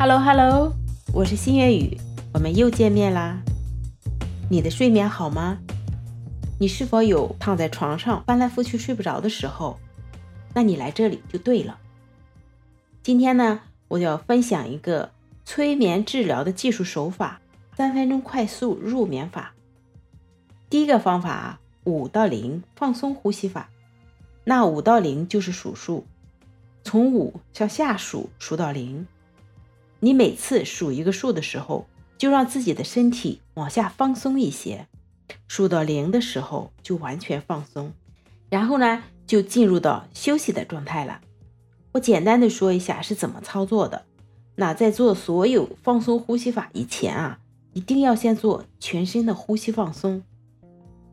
Hello Hello，我是新月雨，我们又见面啦。你的睡眠好吗？你是否有躺在床上翻来覆去睡不着的时候？那你来这里就对了。今天呢，我就要分享一个催眠治疗的技术手法——三分钟快速入眠法。第一个方法，五到零放松呼吸法。那五到零就是数数，从五向下数，数到零。你每次数一个数的时候，就让自己的身体往下放松一些；数到零的时候，就完全放松。然后呢，就进入到休息的状态了。我简单的说一下是怎么操作的。那在做所有放松呼吸法以前啊，一定要先做全身的呼吸放松。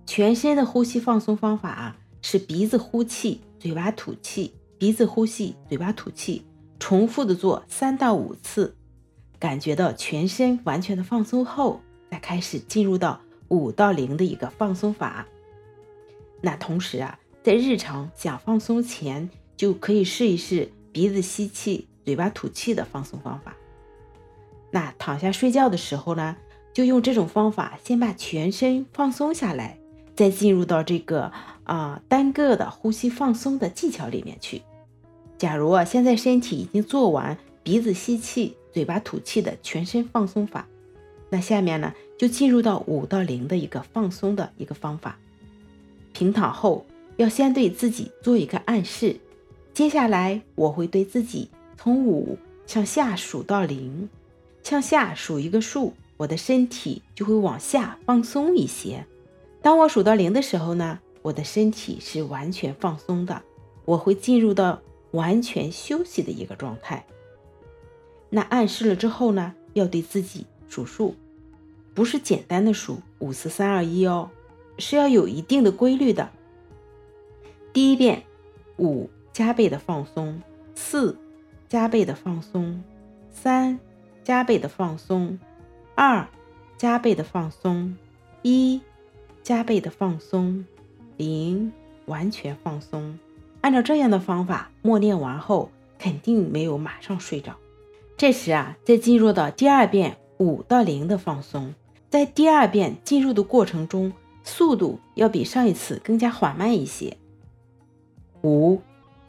全身的呼吸放松方法啊。是鼻子呼气，嘴巴吐气，鼻子呼气，嘴巴吐气，重复的做三到五次，感觉到全身完全的放松后，再开始进入到五到零的一个放松法。那同时啊，在日常想放松前，就可以试一试鼻子吸气，嘴巴吐气的放松方法。那躺下睡觉的时候呢，就用这种方法先把全身放松下来。再进入到这个啊单个的呼吸放松的技巧里面去。假如啊现在身体已经做完鼻子吸气、嘴巴吐气的全身放松法，那下面呢就进入到五到零的一个放松的一个方法。平躺后要先对自己做一个暗示，接下来我会对自己从五向下数到零，向下数一个数，我的身体就会往下放松一些。当我数到零的时候呢，我的身体是完全放松的，我会进入到完全休息的一个状态。那暗示了之后呢，要对自己数数，不是简单的数五四三二一哦，是要有一定的规律的。第一遍五加倍的放松，四加倍的放松，三加倍的放松，二加倍的放松，一。加倍的放松，零完全放松。按照这样的方法默念完后，肯定没有马上睡着。这时啊，再进入到第二遍五到零的放松，在第二遍进入的过程中，速度要比上一次更加缓慢一些。五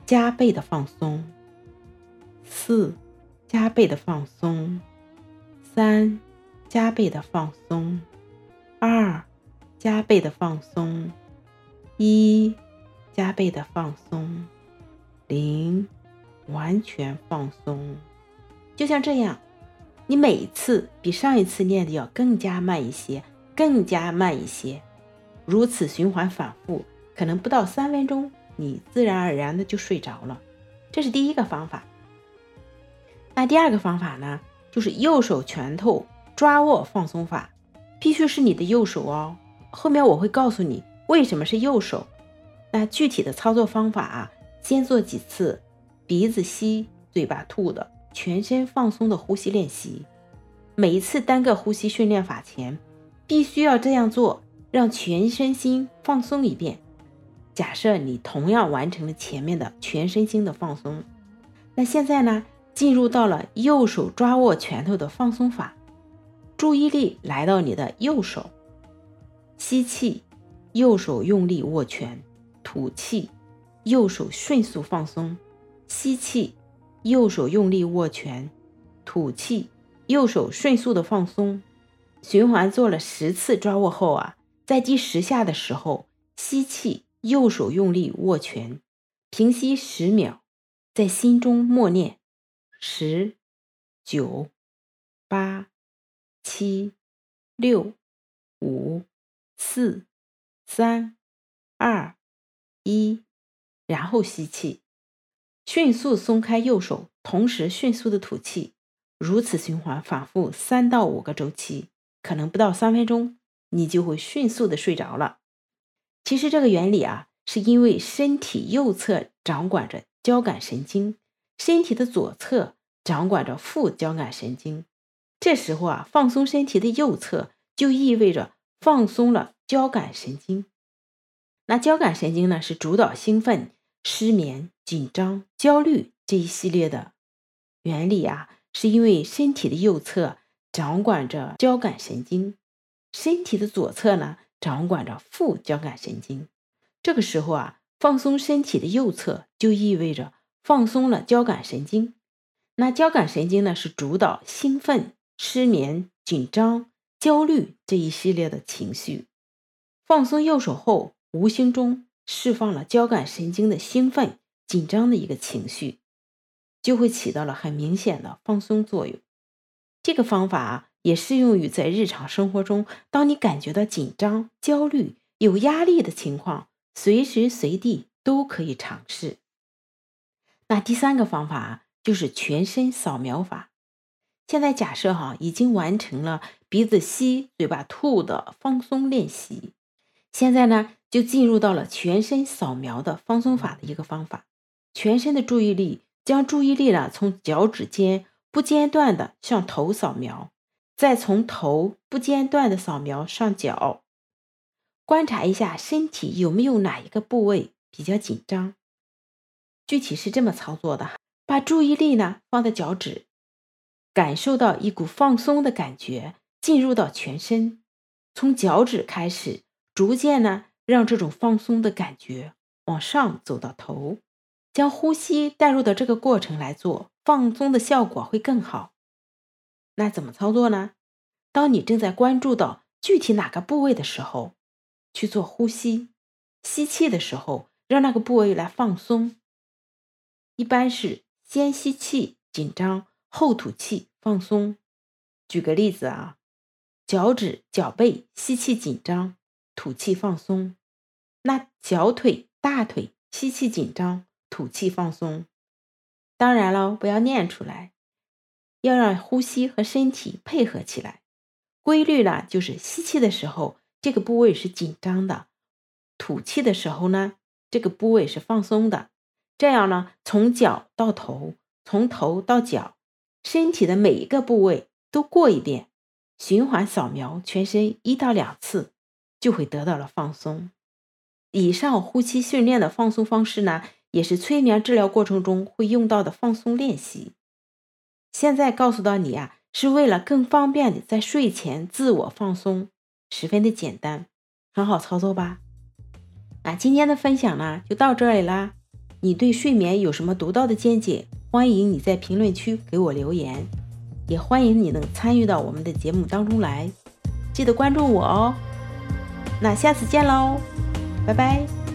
加倍的放松，四加倍的放松，三加倍的放松，二。加倍的放松，一加倍的放松，零完全放松。就像这样，你每一次比上一次念的要更加慢一些，更加慢一些，如此循环反复，可能不到三分钟，你自然而然的就睡着了。这是第一个方法。那第二个方法呢，就是右手拳头抓握放松法，必须是你的右手哦。后面我会告诉你为什么是右手。那具体的操作方法啊，先做几次鼻子吸、嘴巴吐的全身放松的呼吸练习。每一次单个呼吸训练法前，必须要这样做，让全身心放松一遍。假设你同样完成了前面的全身心的放松，那现在呢，进入到了右手抓握拳头的放松法，注意力来到你的右手。吸气，右手用力握拳；吐气，右手迅速放松。吸气，右手用力握拳；吐气，右手迅速的放松。循环做了十次抓握后啊，在第十下的时候，吸气，右手用力握拳，平息十秒，在心中默念：十、九、八、七、六、五。四、三、二、一，然后吸气，迅速松开右手，同时迅速的吐气，如此循环反复三到五个周期，可能不到三分钟，你就会迅速的睡着了。其实这个原理啊，是因为身体右侧掌管着交感神经，身体的左侧掌管着副交感神经，这时候啊，放松身体的右侧，就意味着。放松了交感神经，那交感神经呢是主导兴奋、失眠、紧张、焦虑这一系列的原理啊，是因为身体的右侧掌管着交感神经，身体的左侧呢掌管着副交感神经。这个时候啊，放松身体的右侧，就意味着放松了交感神经。那交感神经呢，是主导兴奋、失眠、紧张、焦虑这一系列的情绪。放松右手后，无形中释放了交感神经的兴奋、紧张的一个情绪。就会起到了很明显的放松作用。这个方法，也适用于在日常生活中，当你感觉到紧张、焦虑、有压力的情况，随时随地都可以尝试。那第三个方法就是全身扫描法。现在假设哈，已经完成了鼻子吸、嘴巴吐的放松练习，现在呢，就进入到了全身扫描的放松法的一个方法。全身的注意力。将注意力呢从脚趾尖不间断的向头扫描，再从头不间断的扫描上脚，观察一下身体有没有哪一个部位比较紧张。具体是这么操作的：把注意力呢放在脚趾，感受到一股放松的感觉进入到全身，从脚趾开始，逐渐呢让这种放松的感觉往上走到头。将呼吸带入到这个过程来做，放松的效果会更好。那怎么操作呢？当你正在关注到具体哪个部位的时候，去做呼吸。吸气的时候，让那个部位来放松。一般是先吸气紧张，后吐气放松。举个例子啊，脚趾、脚背吸气紧张，吐气放松。那小腿、大腿吸气紧张。吐气放松，当然了，不要念出来，要让呼吸和身体配合起来。规律呢，就是吸气的时候这个部位是紧张的，吐气的时候呢这个部位是放松的。这样呢，从脚到头，从头到脚，身体的每一个部位都过一遍，循环扫描全身一到两次，就会得到了放松。以上呼吸训练的放松方式呢？也是催眠治疗过程中会用到的放松练习。现在告诉到你啊，是为了更方便的在睡前自我放松，十分的简单，很好操作吧？那今天的分享呢，就到这里啦。你对睡眠有什么独到的见解？欢迎你在评论区给我留言，也欢迎你能参与到我们的节目当中来。记得关注我哦。那下次见喽，拜拜。